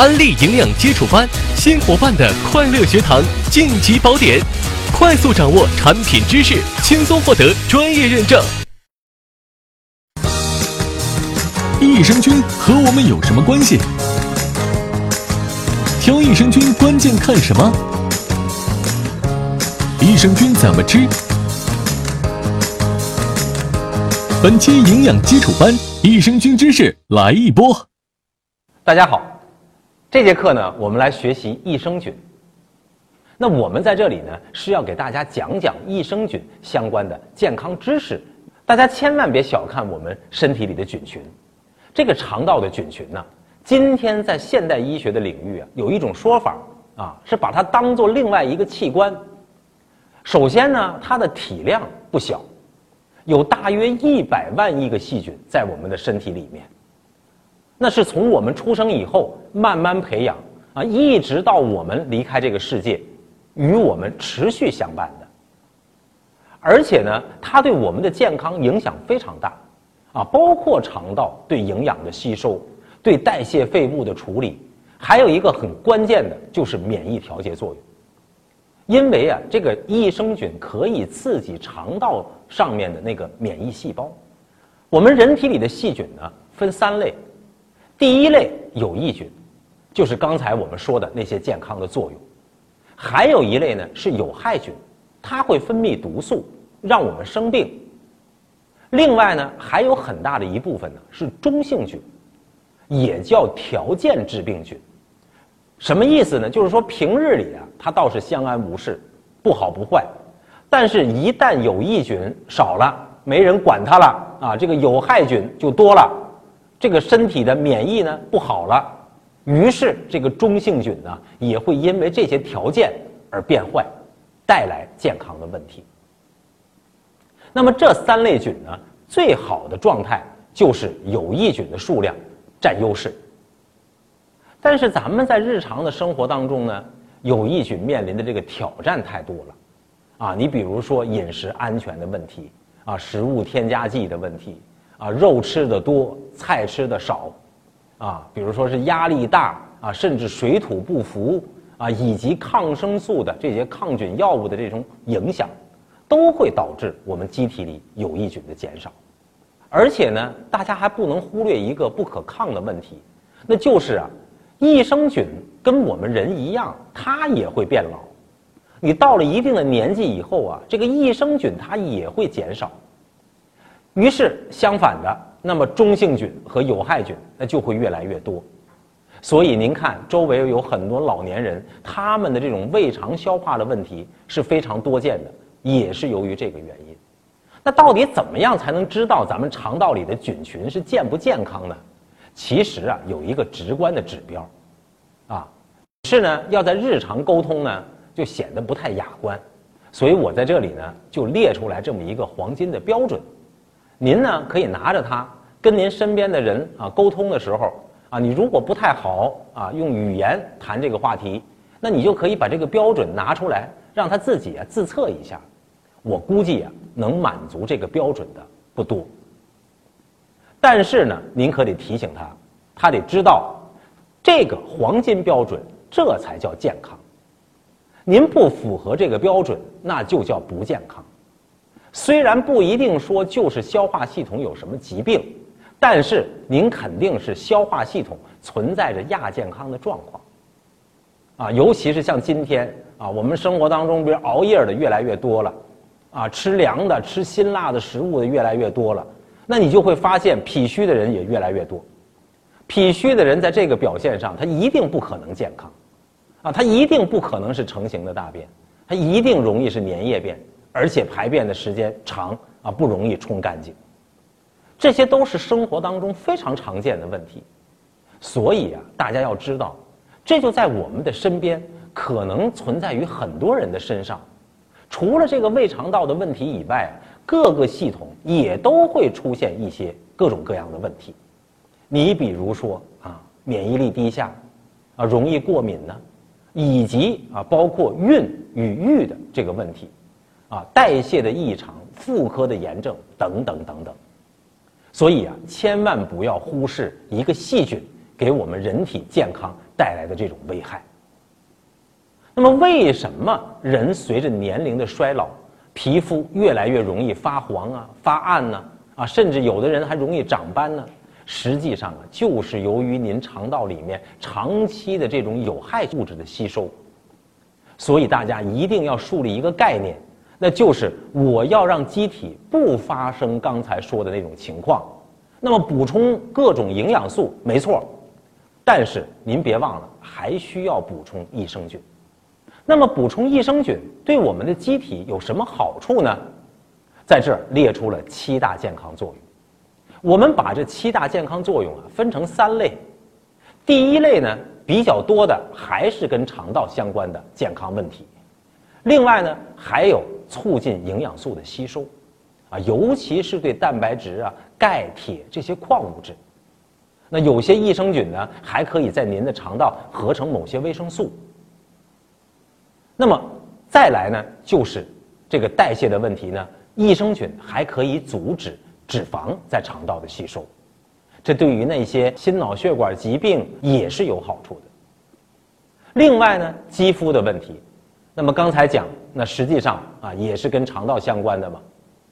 安利营养基础班，新伙伴的快乐学堂晋级宝典，快速掌握产品知识，轻松获得专业认证。益生菌和我们有什么关系？挑益生菌关键看什么？益生菌怎么吃？本期营养基础班，益生菌知识来一波。大家好，这节课呢，我们来学习益生菌。那我们在这里呢，是要给大家讲讲益生菌相关的健康知识。大家千万别小看我们身体里的菌群，这个肠道的菌群呢，今天在现代医学的领域啊，有一种说法啊，是把它当做另外一个器官。首先呢，它的体量不小。有大约一百万亿个细菌在我们的身体里面，那是从我们出生以后慢慢培养啊，一直到我们离开这个世界，与我们持续相伴的。而且呢，它对我们的健康影响非常大，啊，包括肠道对营养的吸收、对代谢废物的处理，还有一个很关键的就是免疫调节作用。因为啊，这个益生菌可以刺激肠道上面的那个免疫细胞。我们人体里的细菌呢分三类，第一类有益菌，就是刚才我们说的那些健康的作用；还有一类呢是有害菌，它会分泌毒素让我们生病。另外呢还有很大的一部分呢是中性菌，也叫条件致病菌。什么意思呢？就是说平日里啊，它倒是相安无事，不好不坏，但是一旦有益菌少了，没人管它了啊，这个有害菌就多了，这个身体的免疫呢不好了，于是这个中性菌呢也会因为这些条件而变坏，带来健康的问题。那么这三类菌呢，最好的状态就是有益菌的数量占优势。但是咱们在日常的生活当中呢，有益菌面临的这个挑战太多了，啊，你比如说饮食安全的问题，啊，食物添加剂的问题，啊，肉吃的多，菜吃的少，啊，比如说是压力大，啊，甚至水土不服，啊，以及抗生素的这些抗菌药物的这种影响，都会导致我们机体里有益菌的减少，而且呢，大家还不能忽略一个不可抗的问题，那就是啊。益生菌跟我们人一样，它也会变老。你到了一定的年纪以后啊，这个益生菌它也会减少。于是相反的，那么中性菌和有害菌那就会越来越多。所以您看，周围有很多老年人，他们的这种胃肠消化的问题是非常多见的，也是由于这个原因。那到底怎么样才能知道咱们肠道里的菌群是健不健康呢？其实啊，有一个直观的指标，啊，是呢，要在日常沟通呢，就显得不太雅观，所以我在这里呢，就列出来这么一个黄金的标准，您呢可以拿着它跟您身边的人啊沟通的时候啊，你如果不太好啊用语言谈这个话题，那你就可以把这个标准拿出来，让他自己啊自测一下，我估计啊能满足这个标准的不多。但是呢，您可得提醒他，他得知道，这个黄金标准，这才叫健康。您不符合这个标准，那就叫不健康。虽然不一定说就是消化系统有什么疾病，但是您肯定是消化系统存在着亚健康的状况。啊，尤其是像今天啊，我们生活当中，比如熬夜的越来越多了，啊，吃凉的、吃辛辣的食物的越来越多了。那你就会发现脾虚的人也越来越多，脾虚的人在这个表现上，他一定不可能健康，啊，他一定不可能是成型的大便，他一定容易是粘液便，而且排便的时间长啊，不容易冲干净。这些都是生活当中非常常见的问题，所以啊，大家要知道，这就在我们的身边，可能存在于很多人的身上。除了这个胃肠道的问题以外，各个系统也都会出现一些各种各样的问题，你比如说啊，免疫力低下，啊，容易过敏呢，以及啊，包括孕与育的这个问题，啊，代谢的异常、妇科的炎症等等等等。所以啊，千万不要忽视一个细菌给我们人体健康带来的这种危害。那么，为什么人随着年龄的衰老，皮肤越来越容易发黄啊、发暗呢？啊，甚至有的人还容易长斑呢？实际上啊，就是由于您肠道里面长期的这种有害物质的吸收。所以大家一定要树立一个概念，那就是我要让机体不发生刚才说的那种情况。那么补充各种营养素没错，但是您别忘了还需要补充益生菌。那么补充益生菌对我们的机体有什么好处呢？在这儿列出了七大健康作用。我们把这七大健康作用啊分成三类。第一类呢比较多的还是跟肠道相关的健康问题，另外呢还有促进营养素的吸收，啊尤其是对蛋白质啊、钙、铁这些矿物质。那有些益生菌呢还可以在您的肠道合成某些维生素。那么再来呢就是这个代谢的问题呢，益生菌还可以阻止脂肪在肠道的吸收。这对于那些心脑血管疾病也是有好处的。另外呢，肌肤的问题，那么刚才讲，那实际上啊也是跟肠道相关的嘛，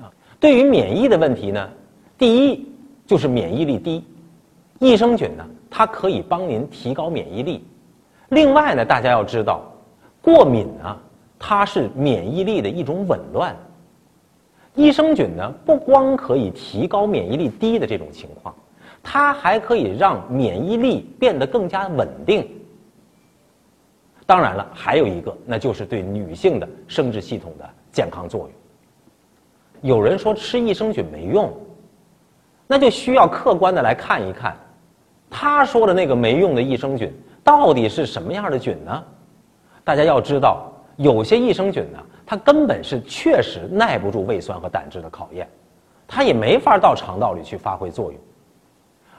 啊，对于免疫的问题呢，第一就是免疫力低，益生菌呢它可以帮您提高免疫力。另外呢，大家要知道，过敏啊它是免疫力的一种紊乱，益生菌呢不光可以提高免疫力低的这种情况。它还可以让免疫力变得更加稳定。当然了，还有一个，那就是对女性的生殖系统的健康作用。有人说吃益生菌没用，那就需要客观的来看一看，他说的那个没用的益生菌到底是什么样的菌呢？大家要知道，有些益生菌呢，它根本是确实耐不住胃酸和胆汁的考验，它也没法到肠道里去发挥作用。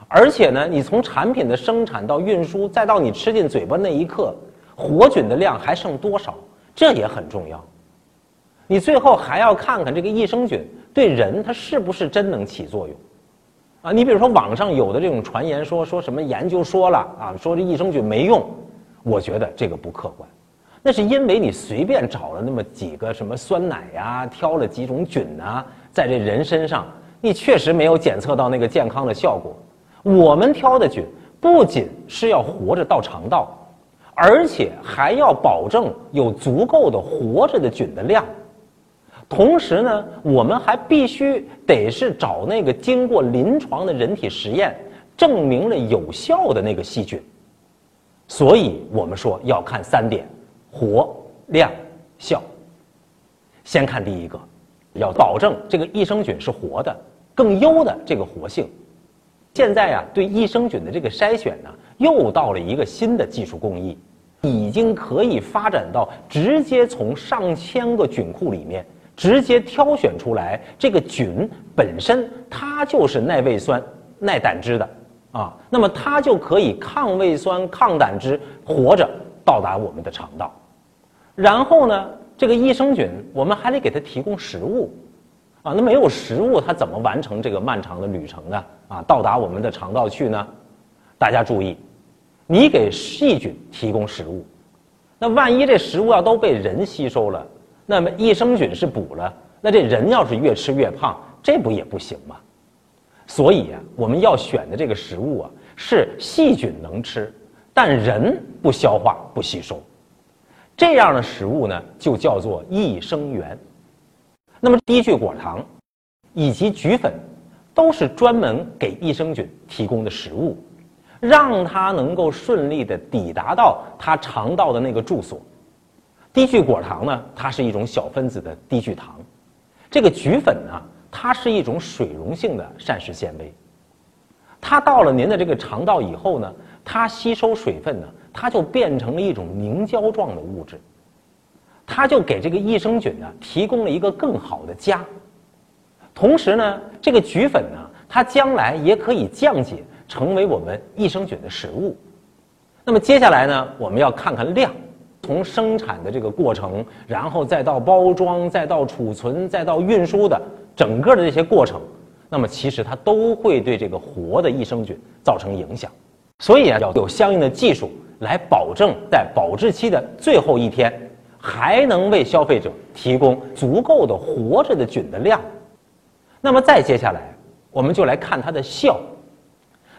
而且呢，你从产品的生产到运输，再到你吃进嘴巴那一刻，活菌的量还剩多少？这也很重要。你最后还要看看这个益生菌对人它是不是真能起作用啊？你比如说网上有的这种传言说说什么研究说了啊，说这益生菌没用，我觉得这个不客观。那是因为你随便找了那么几个什么酸奶呀，挑了几种菌啊，在这人身上，你确实没有检测到那个健康的效果。我们挑的菌不仅是要活着到肠道，而且还要保证有足够的活着的菌的量。同时呢，我们还必须得是找那个经过临床的人体实验证明了有效的那个细菌。所以我们说要看三点：活、量、效。先看第一个，要保证这个益生菌是活的，更优的这个活性。现在啊，对益生菌的这个筛选呢，又到了一个新的技术工艺，已经可以发展到直接从上千个菌库里面直接挑选出来这个菌本身，它就是耐胃酸、耐胆汁的啊，那么它就可以抗胃酸、抗胆汁，活着到达我们的肠道。然后呢，这个益生菌我们还得给它提供食物。啊，那没有食物，它怎么完成这个漫长的旅程呢？啊，到达我们的肠道去呢？大家注意，你给细菌提供食物，那万一这食物要都被人吸收了，那么益生菌是补了，那这人要是越吃越胖，这不也不行吗？所以啊，我们要选的这个食物啊，是细菌能吃，但人不消化不吸收，这样的食物呢，就叫做益生元。那么低聚果糖，以及菊粉，都是专门给益生菌提供的食物，让它能够顺利的抵达到它肠道的那个住所。低聚果糖呢，它是一种小分子的低聚糖；这个菊粉呢，它是一种水溶性的膳食纤维。它到了您的这个肠道以后呢，它吸收水分呢，它就变成了一种凝胶状的物质。它就给这个益生菌呢提供了一个更好的家，同时呢，这个菊粉呢，它将来也可以降解成为我们益生菌的食物。那么接下来呢，我们要看看量，从生产的这个过程，然后再到包装，再到储存，再到运输的整个的这些过程，那么其实它都会对这个活的益生菌造成影响。所以啊，要有相应的技术来保证在保质期的最后一天，还能为消费者提供足够的活着的菌的量。那么再接下来，我们就来看它的效。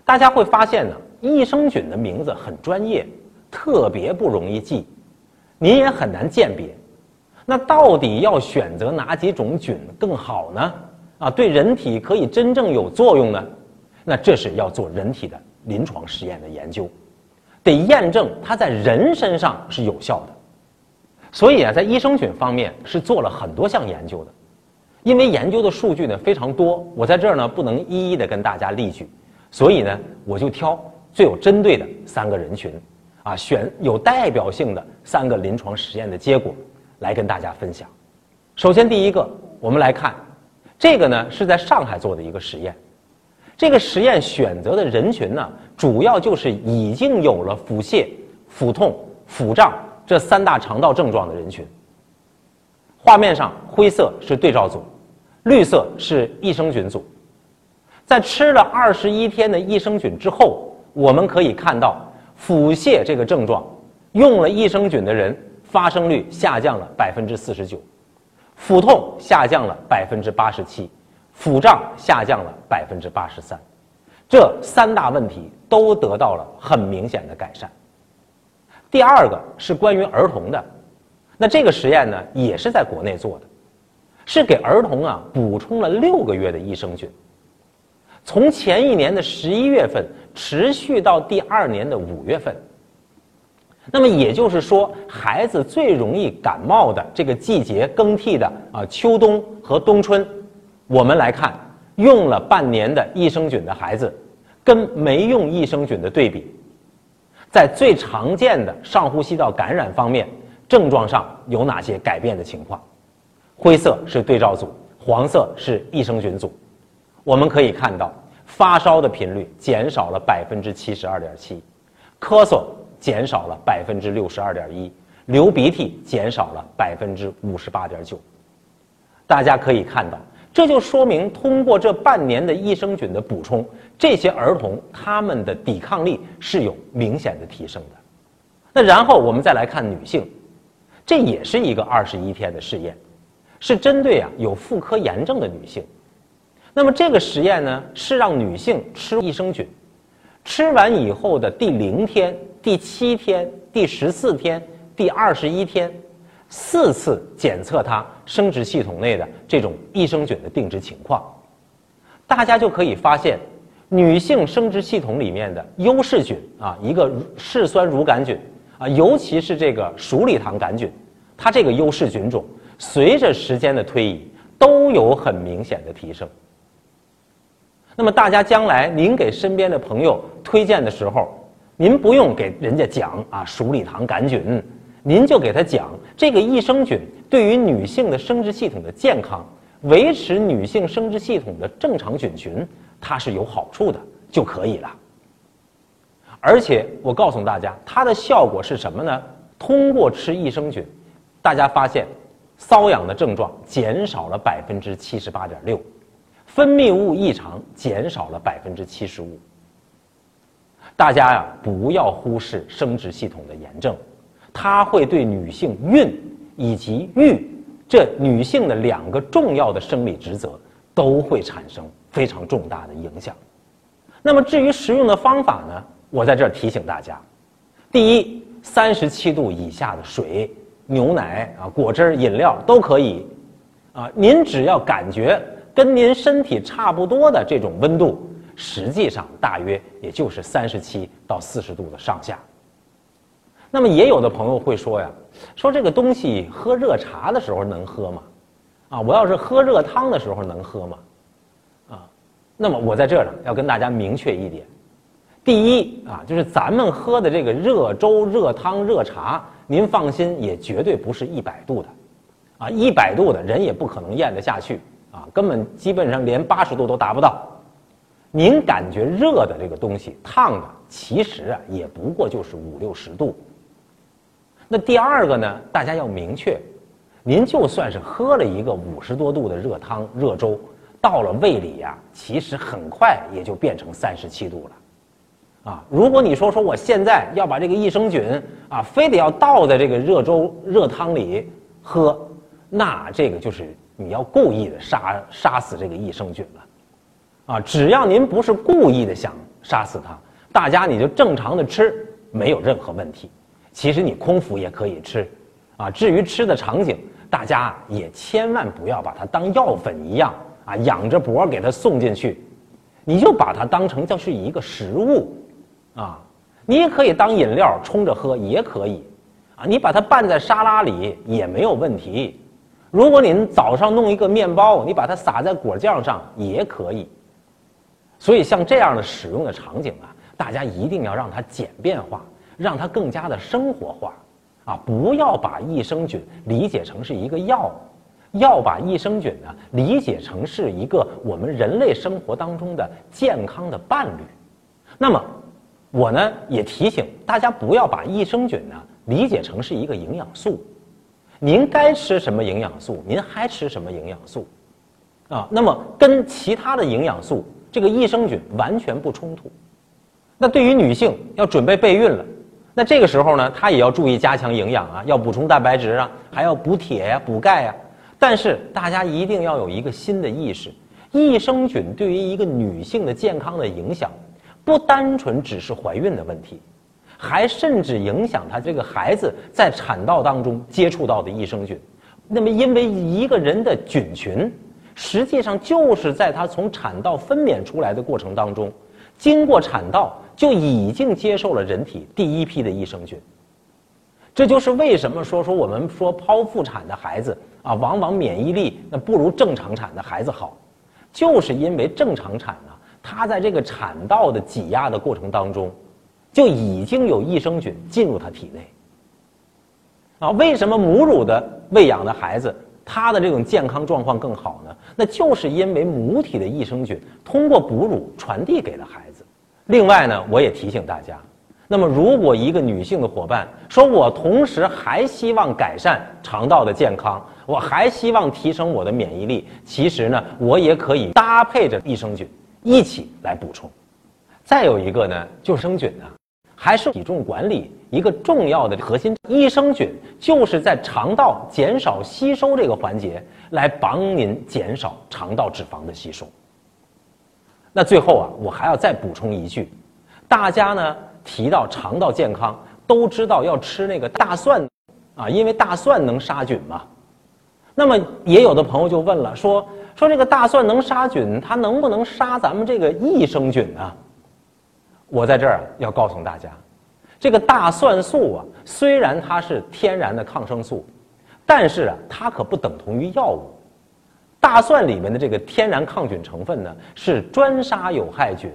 大家会发现呢，益生菌的名字很专业，特别不容易记，您也很难鉴别。那到底要选择哪几种菌更好呢？啊，对人体可以真正有作用呢？那这是要做人体的临床实验的研究，得验证它在人身上是有效的。所以啊，在益生菌方面是做了很多项研究的，因为研究的数据呢非常多，我在这儿呢不能一一的跟大家例举，所以呢我就挑最有针对的三个人群，啊，选有代表性的三个临床实验的结果。来跟大家分享。首先，第一个，我们来看，这个呢是在上海做的一个实验。这个实验选择的人群呢，主要就是已经有了腹泻、腹痛、腹胀这三大肠道症状的人群。画面上灰色是对照组，绿色是益生菌组。在吃了二十一天的益生菌之后，我们可以看到腹泻这个症状，用了益生菌的人。发生率下降了百分之四十九，腹痛下降了百分之八十七，腹胀下降了百分之八十三，这三大问题都得到了很明显的改善。第二个是关于儿童的，那这个实验呢也是在国内做的，是给儿童啊补充了六个月的益生菌，从前一年的十一月份持续到第二年的五月份。那么也就是说，孩子最容易感冒的这个季节更替的啊秋冬和冬春，我们来看用了半年的益生菌的孩子，跟没用益生菌的对比，在最常见的上呼吸道感染方面，症状上有哪些改变的情况？灰色是对照组，黄色是益生菌组，我们可以看到发烧的频率减少了百分之七十二点七，咳嗽。减少了百分之六十二点一，流鼻涕减少了百分之五十八点九。大家可以看到，这就说明通过这半年的益生菌的补充，这些儿童他们的抵抗力是有明显的提升的。那然后我们再来看女性，这也是一个二十一天的试验，是针对啊有妇科炎症的女性。那么这个实验呢，是让女性吃益生菌，吃完以后的第零天。第七天、第十四天、第二十一天，四次检测它生殖系统内的这种益生菌的定植情况，大家就可以发现，女性生殖系统里面的优势菌啊，一个嗜酸乳杆菌啊，尤其是这个鼠李糖杆菌，它这个优势菌种随着时间的推移都有很明显的提升。那么大家将来您给身边的朋友推荐的时候，您不用给人家讲啊，鼠李糖杆菌，您就给他讲这个益生菌对于女性的生殖系统的健康，维持女性生殖系统的正常菌群，它是有好处的就可以了。而且我告诉大家，它的效果是什么呢？通过吃益生菌，大家发现瘙痒的症状减少了百分之七十八点六，分泌物异常减少了百分之七十五。大家呀，不要忽视生殖系统的炎症，它会对女性孕以及育这女性的两个重要的生理职责都会产生非常重大的影响。那么至于食用的方法呢？我在这儿提醒大家：第一，三十七度以下的水、牛奶啊、果汁、饮料都可以，啊，您只要感觉跟您身体差不多的这种温度。实际上大约也就是三十七到四十度的上下。那么也有的朋友会说呀，说这个东西喝热茶的时候能喝吗？啊，我要是喝热汤的时候能喝吗？啊，那么我在这儿呢要跟大家明确一点，第一啊，就是咱们喝的这个热粥、热汤、热茶，您放心，也绝对不是一百度的，啊，一百度的人也不可能咽得下去，啊，根本基本上连八十度都达不到。您感觉热的这个东西，烫的其实啊也不过就是五六十度。那第二个呢，大家要明确，您就算是喝了一个五十多度的热汤、热粥，到了胃里呀，其实很快也就变成三十七度了。啊，如果你说说我现在要把这个益生菌啊，非得要倒在这个热粥、热汤里喝，那这个就是你要故意的杀杀死这个益生菌了，啊，只要您不是故意的想杀死它，大家你就正常的吃，没有任何问题。其实你空腹也可以吃，啊，至于吃的场景，大家也千万不要把它当药粉一样啊，仰着脖给它送进去，你就把它当成就是一个食物。啊，你也可以当饮料冲着喝，也可以，啊，你把它拌在沙拉里也没有问题。如果您早上弄一个面包，你把它撒在果酱上也可以。所以像这样的使用的场景啊，大家一定要让它简便化，让它更加的生活化，啊，不要把益生菌理解成是一个药，要把益生菌呢理解成是一个我们人类生活当中的健康的伴侣。那么。我呢也提醒大家不要把益生菌呢理解成是一个营养素，您该吃什么营养素，您还吃什么营养素，啊，那么跟其他的营养素这个益生菌完全不冲突。那对于女性要准备备孕了，那这个时候呢，她也要注意加强营养啊，要补充蛋白质啊，还要补铁呀、补钙呀。但是大家一定要有一个新的意识，益生菌对于一个女性的健康的影响。不单纯只是怀孕的问题，还甚至影响他这个孩子在产道当中接触到的益生菌。那么，因为一个人的菌群，实际上就是在他从产道分娩出来的过程当中，经过产道就已经接受了人体第一批的益生菌。这就是为什么说说我们说剖腹产的孩子啊，往往免疫力那不如正常产的孩子好，就是因为正常产呢。他在这个产道的挤压的过程当中，就已经有益生菌进入他体内。啊，为什么母乳的喂养的孩子他的这种健康状况更好呢？那就是因为母体的益生菌通过哺乳传递给了孩子。另外呢，我也提醒大家，那么如果一个女性的伙伴说，我同时还希望改善肠道的健康，我还希望提升我的免疫力，其实呢，我也可以搭配着益生菌。一起来补充，再有一个呢，救生菌呢，还是体重管理一个重要的核心。益生菌就是在肠道减少吸收这个环节，来帮您减少肠道脂肪的吸收。那最后啊，我还要再补充一句，大家呢提到肠道健康，都知道要吃那个大蒜，啊，因为大蒜能杀菌嘛。那么也有的朋友就问了，说。说这个大蒜能杀菌，它能不能杀咱们这个益生菌呢？我在这儿要告诉大家，这个大蒜素啊，虽然它是天然的抗生素，但是啊，它可不等同于药物。大蒜里面的这个天然抗菌成分呢，是专杀有害菌，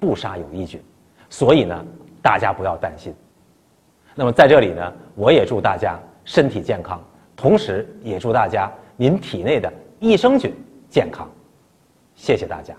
不杀有益菌，所以呢，大家不要担心。那么在这里呢，我也祝大家身体健康，同时也祝大家您体内的益生菌。健康，谢谢大家。